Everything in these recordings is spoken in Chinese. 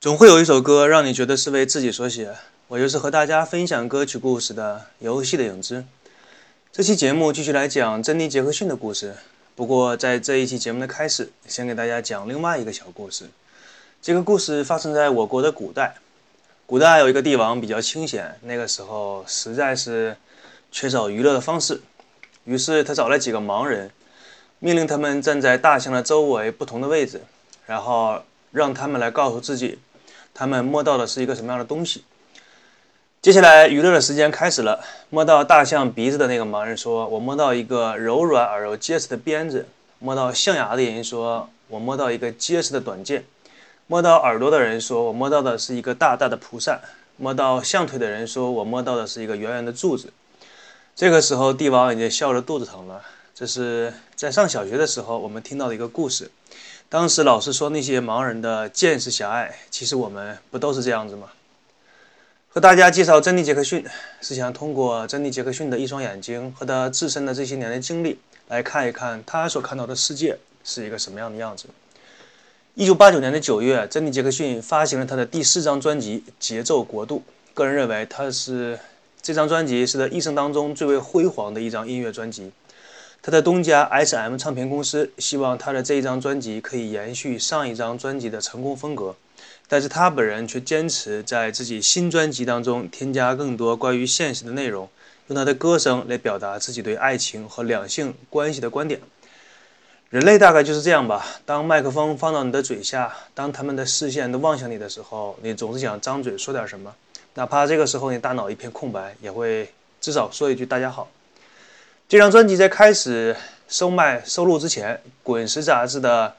总会有一首歌让你觉得是为自己所写，我就是和大家分享歌曲故事的游戏的影子。这期节目继续来讲珍妮·杰克逊的故事。不过在这一期节目的开始，先给大家讲另外一个小故事。这个故事发生在我国的古代。古代有一个帝王比较清闲，那个时候实在是缺少娱乐的方式，于是他找了几个盲人，命令他们站在大象的周围不同的位置，然后让他们来告诉自己。他们摸到的是一个什么样的东西？接下来娱乐的时间开始了。摸到大象鼻子的那个盲人说：“我摸到一个柔软而又结实的鞭子。”摸到象牙的人说：“我摸到一个结实的短剑。”摸到耳朵的人说：“我摸到的是一个大大的蒲扇。”摸到象腿的人说：“我摸到的是一个圆圆的柱子。”这个时候，帝王已经笑得肚子疼了。这是在上小学的时候我们听到的一个故事。当时老师说那些盲人的见识狭隘，其实我们不都是这样子吗？和大家介绍珍妮·杰克逊，是想通过珍妮·杰克逊的一双眼睛和他自身的这些年的经历，来看一看他所看到的世界是一个什么样的样子。一九八九年的九月，珍妮·杰克逊发行了他的第四张专辑《节奏国度》。个人认为，他是这张专辑是他一生当中最为辉煌的一张音乐专辑。他的东家 S.M 唱片公司希望他的这一张专辑可以延续上一张专辑的成功风格，但是他本人却坚持在自己新专辑当中添加更多关于现实的内容，用他的歌声来表达自己对爱情和两性关系的观点。人类大概就是这样吧，当麦克风放到你的嘴下，当他们的视线都望向你的时候，你总是想张嘴说点什么，哪怕这个时候你大脑一片空白，也会至少说一句“大家好”。这张专辑在开始收卖收录之前，《滚石》杂志的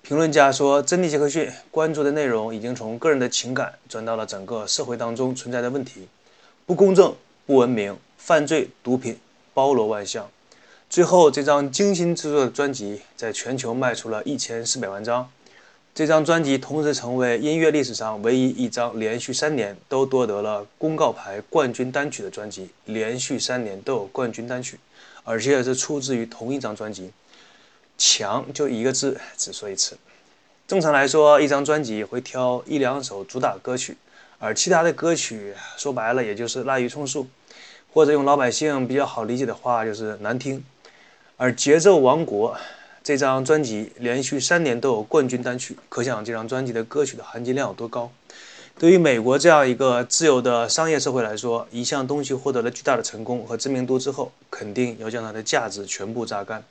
评论家说：“珍妮·杰克逊关注的内容已经从个人的情感转到了整个社会当中存在的问题，不公正、不文明、犯罪、毒品，包罗万象。最后，这张精心制作的专辑在全球卖出了一千四百万张。这张专辑同时成为音乐历史上唯一一张连续三年都夺得了公告牌冠军单曲的专辑，连续三年都有冠军单曲。”而且是出自于同一张专辑，强就一个字，只说一次。正常来说，一张专辑会挑一两首主打歌曲，而其他的歌曲说白了也就是滥竽充数，或者用老百姓比较好理解的话就是难听。而《节奏王国》这张专辑连续三年都有冠军单曲，可想这张专辑的歌曲的含金量有多高。对于美国这样一个自由的商业社会来说，一项东西获得了巨大的成功和知名度之后，肯定要将它的价值全部榨干。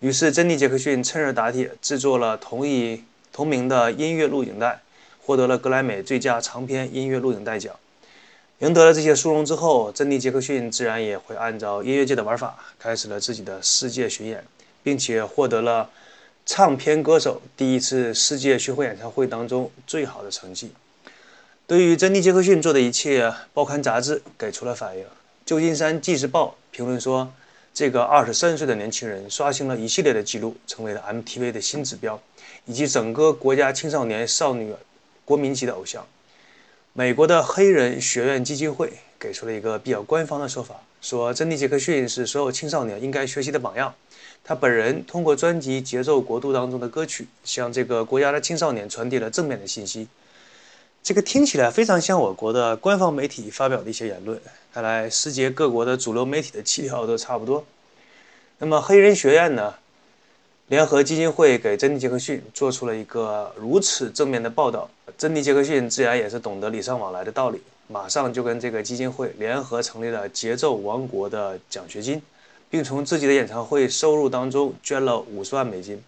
于是，珍妮·杰克逊趁热打铁，制作了同一同名的音乐录影带，获得了格莱美最佳长篇音乐录影带奖。赢得了这些殊荣之后，珍妮·杰克逊自然也会按照音乐界的玩法，开始了自己的世界巡演，并且获得了唱片歌手第一次世界巡回演唱会当中最好的成绩。对于珍妮·杰克逊做的一切，报刊杂志给出了反应。《旧金山纪事报》评论说：“这个二十三岁的年轻人刷新了一系列的记录，成为了 MTV 的新指标，以及整个国家青少年少女国民级的偶像。”美国的黑人学院基金会给出了一个比较官方的说法，说珍妮·杰克逊是所有青少年应该学习的榜样。他本人通过专辑《节奏国度》当中的歌曲，向这个国家的青少年传递了正面的信息。这个听起来非常像我国的官方媒体发表的一些言论。看来世界各国的主流媒体的气调都差不多。那么黑人学院呢？联合基金会给珍妮·杰克逊做出了一个如此正面的报道，珍妮·杰克逊自然也是懂得礼尚往来的道理，马上就跟这个基金会联合成立了节奏王国的奖学金，并从自己的演唱会收入当中捐了五十万美金。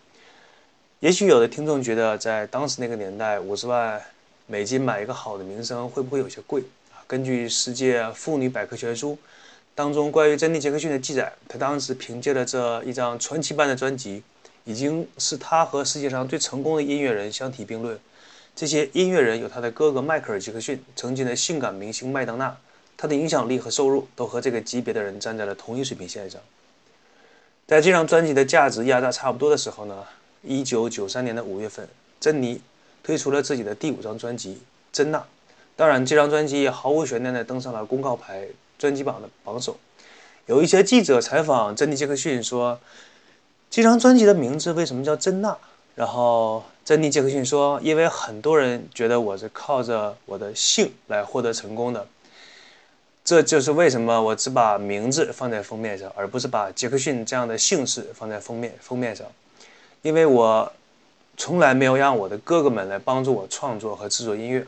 也许有的听众觉得，在当时那个年代，五十万。美金买一个好的名声会不会有些贵啊？根据《世界妇女百科全书》当中关于珍妮·杰克逊的记载，她当时凭借着这一张传奇般的专辑，已经是他和世界上最成功的音乐人相提并论。这些音乐人有他的哥哥迈克尔·杰克逊，曾经的性感明星麦当娜，他的影响力和收入都和这个级别的人站在了同一水平线上。在这张专辑的价值压榨差不多的时候呢，一九九三年的五月份，珍妮。推出了自己的第五张专辑《珍娜》，当然，这张专辑也毫无悬念地登上了公告牌专辑榜的榜首。有一些记者采访珍妮·杰克逊说：“这张专辑的名字为什么叫珍娜？然后珍妮·杰克逊说：“因为很多人觉得我是靠着我的姓来获得成功的，这就是为什么我只把名字放在封面上，而不是把杰克逊这样的姓氏放在封面封面上，因为我从来没有让我的哥哥们来帮助我创作和制作音乐。”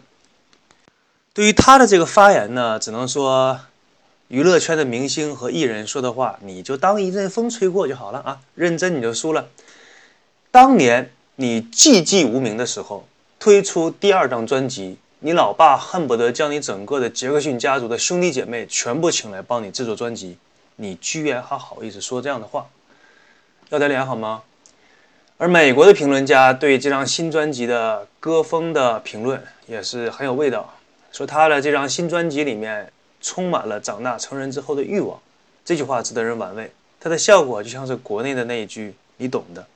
对于他的这个发言呢，只能说，娱乐圈的明星和艺人说的话，你就当一阵风吹过就好了啊！认真你就输了。当年你寂寂无名的时候，推出第二张专辑，你老爸恨不得将你整个的杰克逊家族的兄弟姐妹全部请来帮你制作专辑，你居然还好意思说这样的话，要点脸好吗？而美国的评论家对这张新专辑的歌风的评论也是很有味道，说他的这张新专辑里面充满了长大成人之后的欲望，这句话值得人玩味。它的效果就像是国内的那一句“你懂的”。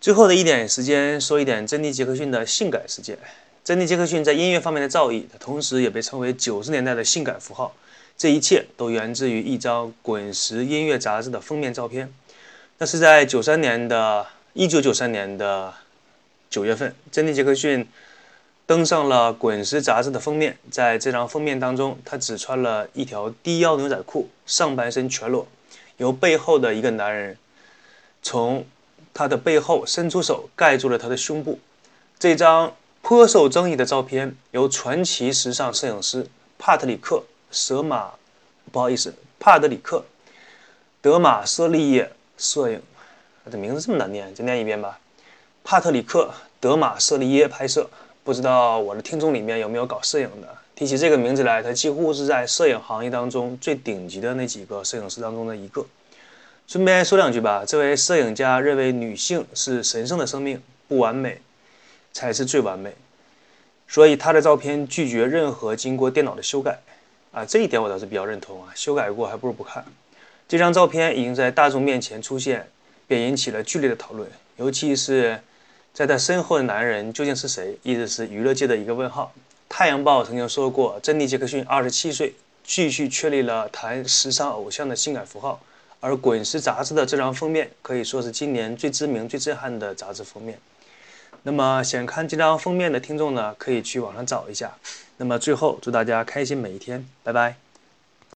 最后的一点时间，说一点珍妮·杰克逊的性感事件。珍妮·杰克逊在音乐方面的造诣，同时也被称为九十年代的性感符号。这一切都源自于一张《滚石》音乐杂志的封面照片。那是在九三年的一九九三年的九月份，珍妮·杰克逊登上了《滚石》杂志的封面。在这张封面当中，他只穿了一条低腰牛仔裤，上半身全裸，由背后的一个男人从。他的背后伸出手盖住了他的胸部。这张颇受争议的照片由传奇时尚摄影师帕特里克·舍马，不好意思，帕特里克·德马瑟利耶摄影。这名字这么难念，再念一遍吧。帕特里克·德马瑟利耶拍摄。不知道我的听众里面有没有搞摄影的？提起这个名字来，他几乎是在摄影行业当中最顶级的那几个摄影师当中的一个。顺便说两句吧。这位摄影家认为女性是神圣的生命，不完美才是最完美，所以他的照片拒绝任何经过电脑的修改。啊，这一点我倒是比较认同啊，修改过还不如不看。这张照片已经在大众面前出现，便引起了剧烈的讨论，尤其是在他身后的男人究竟是谁，一直是娱乐界的一个问号。《太阳报》曾经说过，珍妮·杰克逊二十七岁，继续确立了谈时尚偶像的性感符号。而《滚石》杂志的这张封面可以说是今年最知名、最震撼的杂志封面。那么，想看这张封面的听众呢，可以去网上找一下。那么，最后祝大家开心每一天，拜拜。